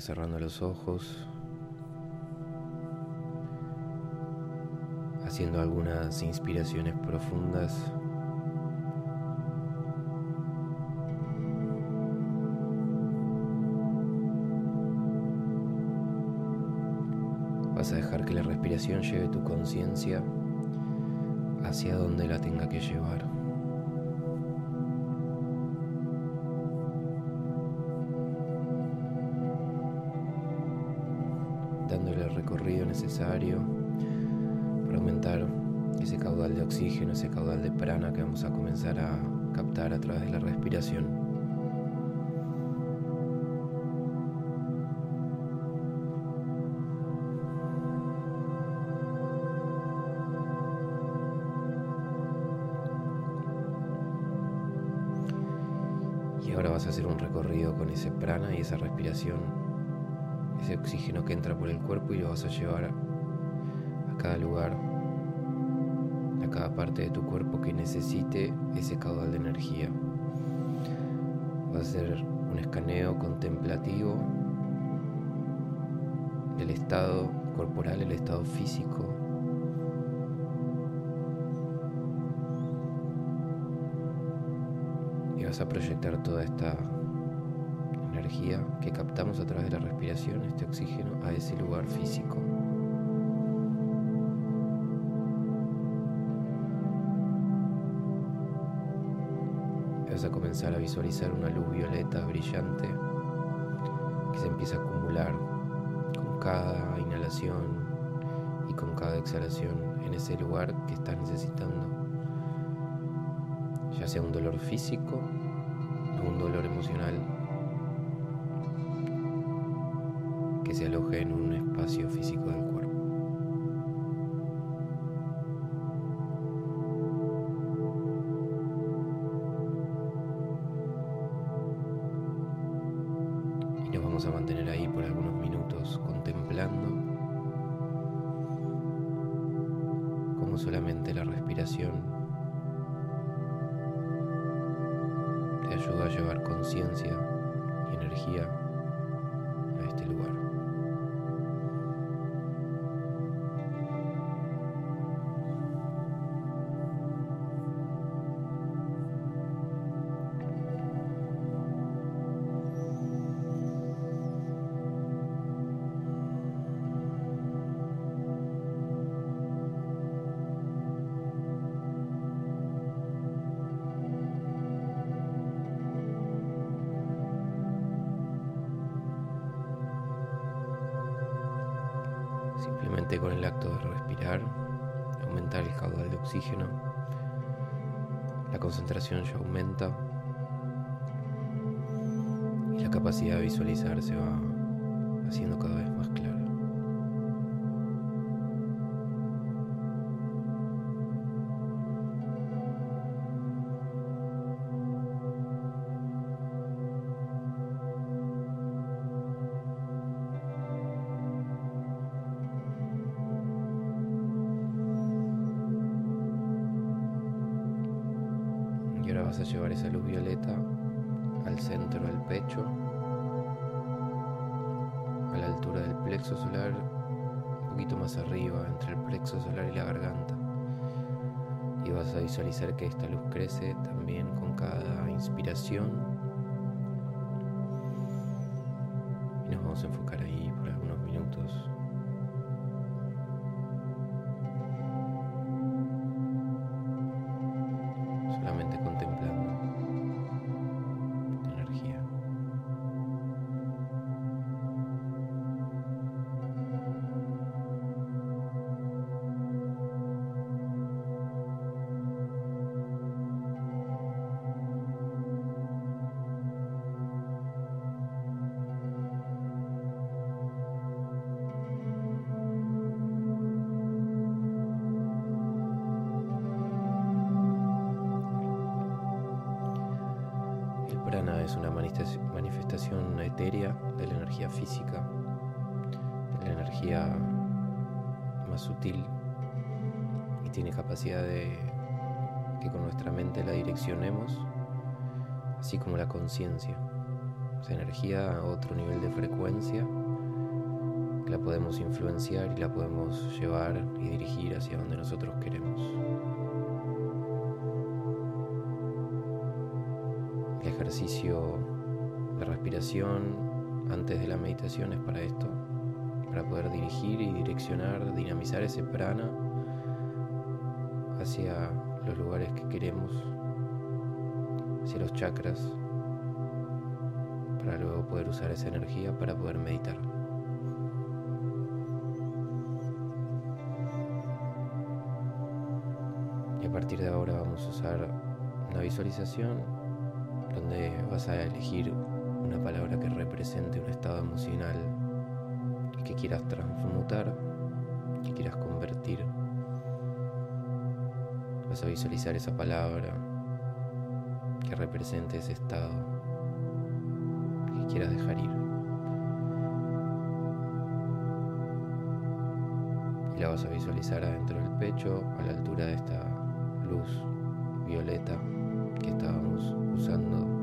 Cerrando los ojos, haciendo algunas inspiraciones profundas. Vas a dejar que la respiración lleve tu conciencia hacia donde la tenga que llevar. Necesario para aumentar ese caudal de oxígeno, ese caudal de prana que vamos a comenzar a captar a través de la respiración. Y ahora vas a hacer un recorrido con ese prana y esa respiración ese oxígeno que entra por el cuerpo y lo vas a llevar a cada lugar, a cada parte de tu cuerpo que necesite ese caudal de energía. Va a ser un escaneo contemplativo del estado corporal, el estado físico. Y vas a proyectar toda esta que captamos a través de la respiración, este oxígeno, a ese lugar físico. Vas a comenzar a visualizar una luz violeta brillante que se empieza a acumular con cada inhalación y con cada exhalación en ese lugar que estás necesitando, ya sea un dolor físico o un dolor emocional que se aloje en un espacio físico del concentración ya aumenta y la capacidad de visualizar se va haciendo cada vez más vas a llevar esa luz violeta al centro del pecho, a la altura del plexo solar, un poquito más arriba, entre el plexo solar y la garganta. Y vas a visualizar que esta luz crece también con cada inspiración. Y nos vamos a enfocar física, de la energía más sutil y tiene capacidad de que con nuestra mente la direccionemos, así como la conciencia. Esa energía a otro nivel de frecuencia la podemos influenciar y la podemos llevar y dirigir hacia donde nosotros queremos. ejercicio de respiración antes de la meditación es para esto, para poder dirigir y direccionar, dinamizar ese prana hacia los lugares que queremos, hacia los chakras, para luego poder usar esa energía para poder meditar. Y a partir de ahora vamos a usar una visualización donde vas a elegir una palabra que represente un estado emocional que quieras transmutar, que quieras convertir. Vas a visualizar esa palabra que represente ese estado que quieras dejar ir. Y la vas a visualizar adentro del pecho, a la altura de esta luz violeta que estábamos usando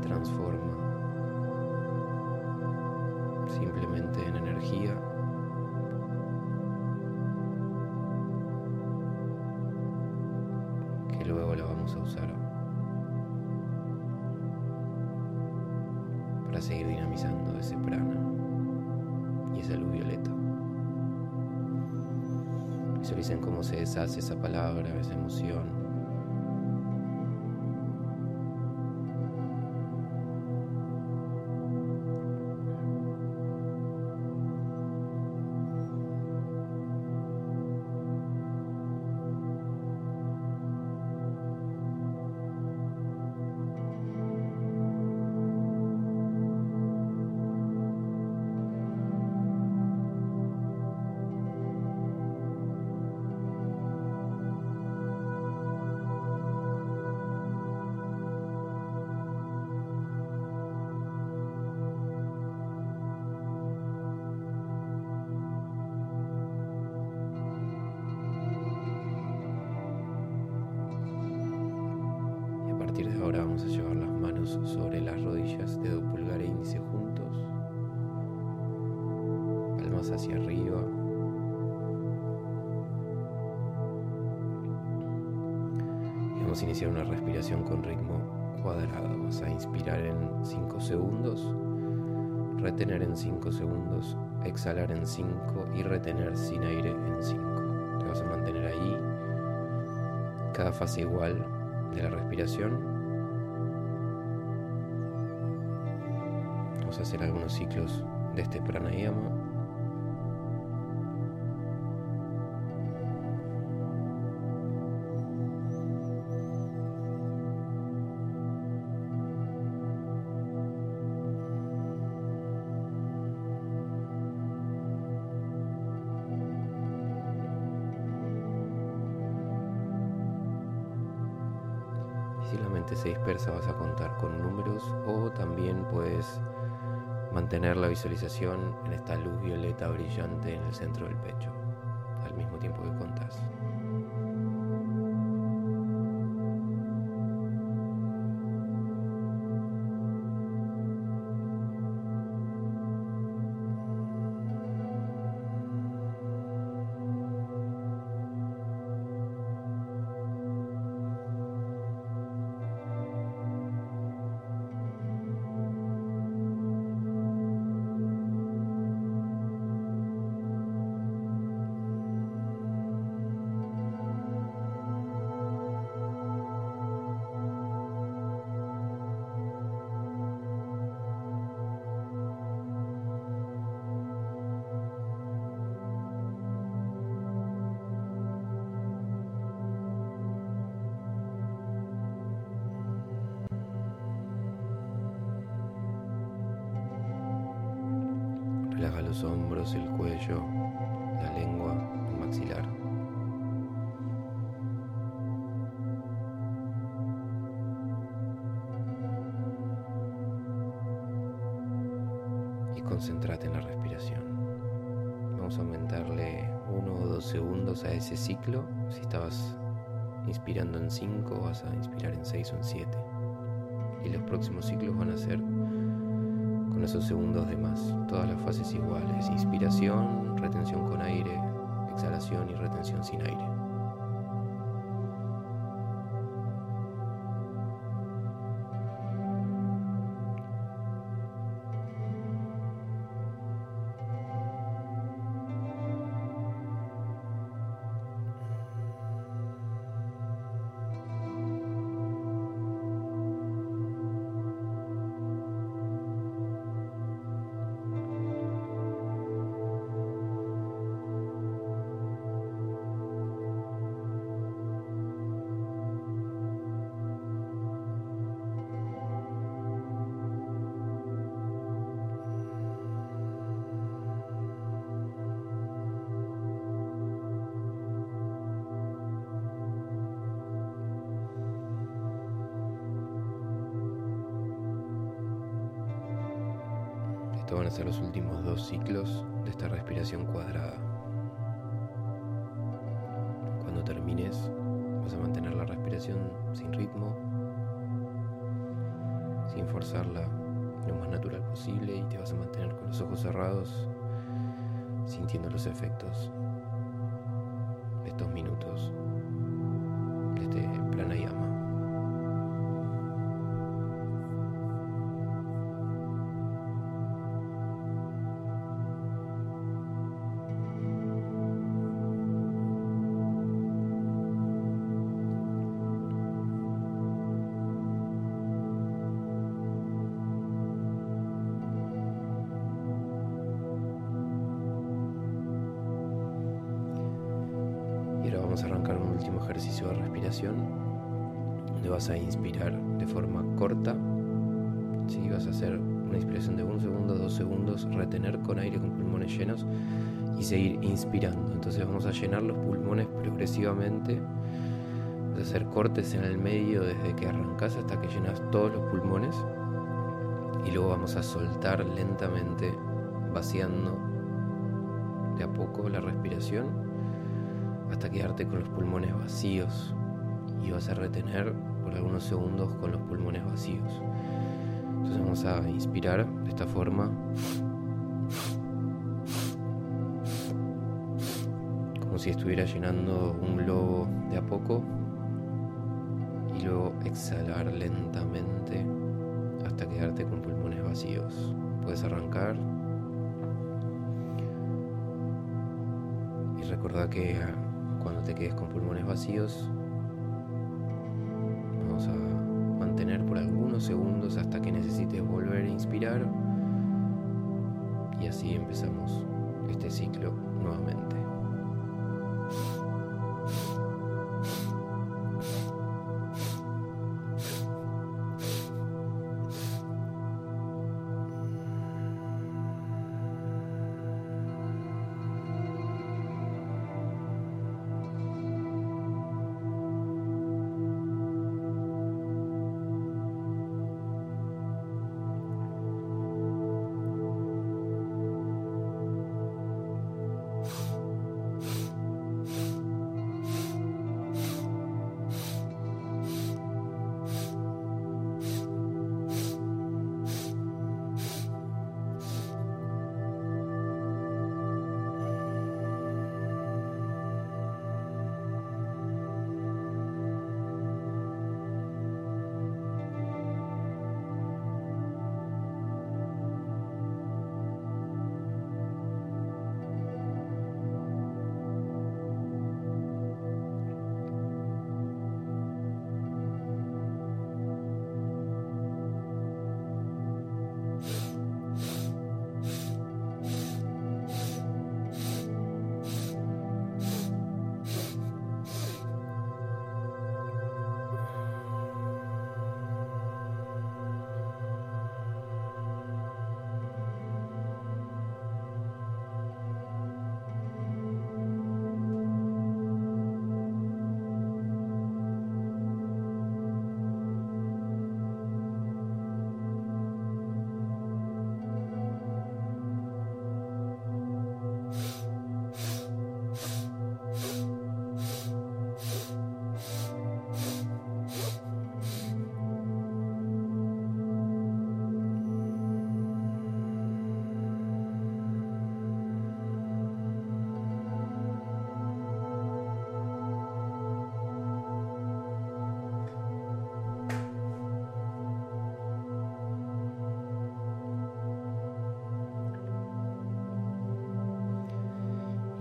transforma simplemente en energía. que luego la vamos a usar para seguir dinamizando ese prana y esa luz violeta. Visualicen cómo se deshace esa palabra, esa emoción. Vamos una respiración con ritmo cuadrado. Vas a inspirar en 5 segundos, retener en 5 segundos, exhalar en 5 y retener sin aire en 5. Te vas a mantener ahí, cada fase igual de la respiración a hacer algunos ciclos de este pranayama. Mantener la visualización en esta luz violeta brillante en el centro del pecho al mismo tiempo que contas. Relaja los hombros, el cuello, la lengua, el maxilar. Y concéntrate en la respiración. Vamos a aumentarle uno o dos segundos a ese ciclo. Si estabas inspirando en 5, vas a inspirar en 6 o en 7. Y los próximos ciclos van a ser esos segundos de más. Todas las fases iguales. Inspiración, retención con aire, exhalación y retención sin aire. Van a ser los últimos dos ciclos de esta respiración cuadrada. Cuando termines, vas a mantener la respiración sin ritmo, sin forzarla lo más natural posible y te vas a mantener con los ojos cerrados, sintiendo los efectos de estos minutos de este pranayama. De forma corta. Si vas a hacer una inspiración de un segundo, dos segundos, retener con aire con pulmones llenos y seguir inspirando. Entonces vamos a llenar los pulmones progresivamente. Vas a hacer cortes en el medio desde que arrancas hasta que llenas todos los pulmones. Y luego vamos a soltar lentamente, vaciando de a poco la respiración hasta quedarte con los pulmones vacíos y vas a retener por algunos segundos con los pulmones vacíos. Entonces vamos a inspirar de esta forma. Como si estuviera llenando un globo de a poco. Y luego exhalar lentamente hasta quedarte con pulmones vacíos. Puedes arrancar. Y recordá que cuando te quedes con pulmones vacíos, vamos a mantener por algunos segundos hasta que necesites volver a inspirar. Y así empezamos este ciclo nuevamente.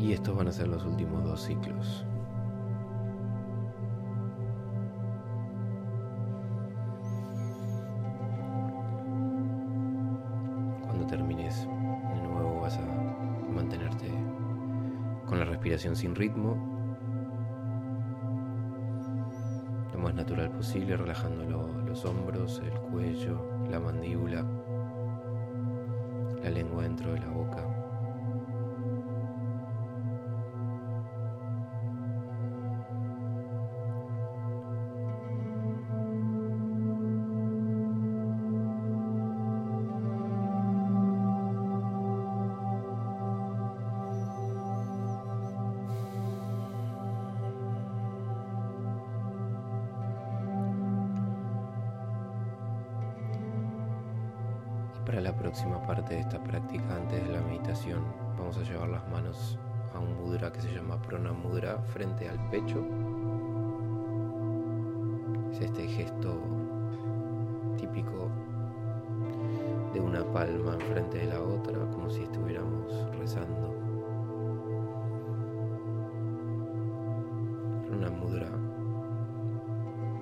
Y estos van a ser los últimos dos ciclos. Cuando termines, de nuevo vas a mantenerte con la respiración sin ritmo, lo más natural posible, relajando los hombros, el cuello, la mandíbula, la lengua dentro de la boca. Para la próxima parte de esta práctica, antes de la meditación, vamos a llevar las manos a un mudra que se llama Prana Mudra frente al pecho. Es este gesto típico de una palma enfrente de la otra, como si estuviéramos rezando. Prana Mudra.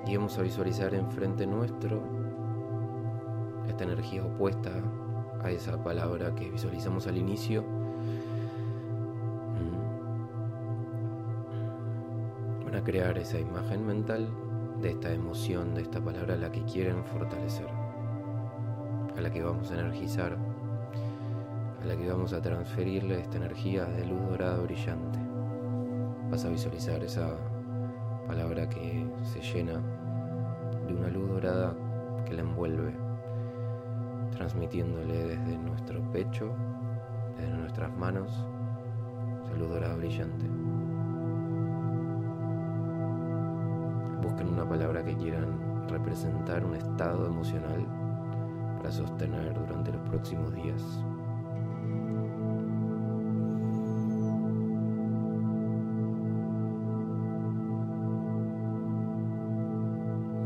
Y vamos a visualizar enfrente nuestro energía opuesta a esa palabra que visualizamos al inicio. Mm. Van a crear esa imagen mental de esta emoción, de esta palabra a la que quieren fortalecer, a la que vamos a energizar, a la que vamos a transferirle esta energía de luz dorada brillante. Vas a visualizar esa palabra que se llena de una luz dorada que la envuelve transmitiéndole desde nuestro pecho, desde nuestras manos, salud dorada brillante. Busquen una palabra que quieran representar un estado emocional para sostener durante los próximos días.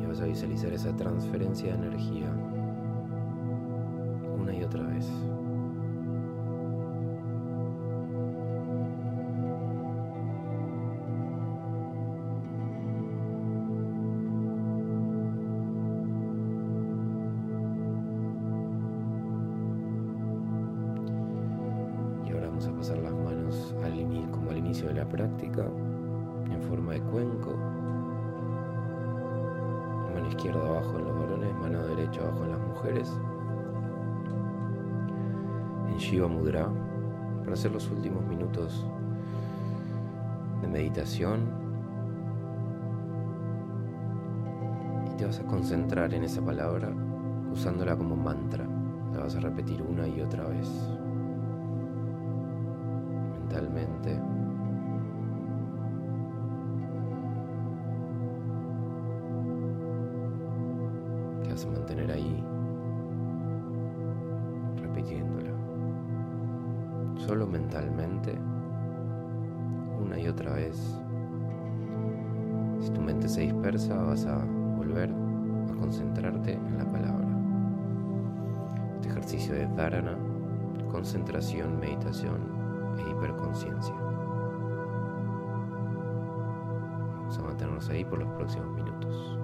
Y vas a visualizar esa transferencia de energía otra vez. Meditación. Y te vas a concentrar en esa palabra usándola como mantra. La vas a repetir una y otra vez. Mentalmente. Te vas a mantener ahí solo mentalmente, una y otra vez. Si tu mente se dispersa, vas a volver a concentrarte en la palabra. Este ejercicio de dharana, concentración, meditación e hiperconciencia. Vamos a mantenernos ahí por los próximos minutos.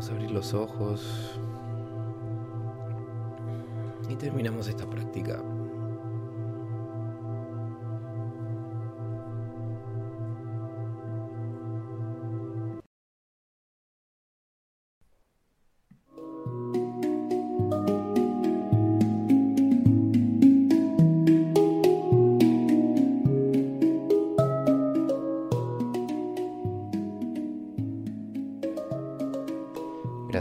Vamos a abrir los ojos y terminamos esta práctica.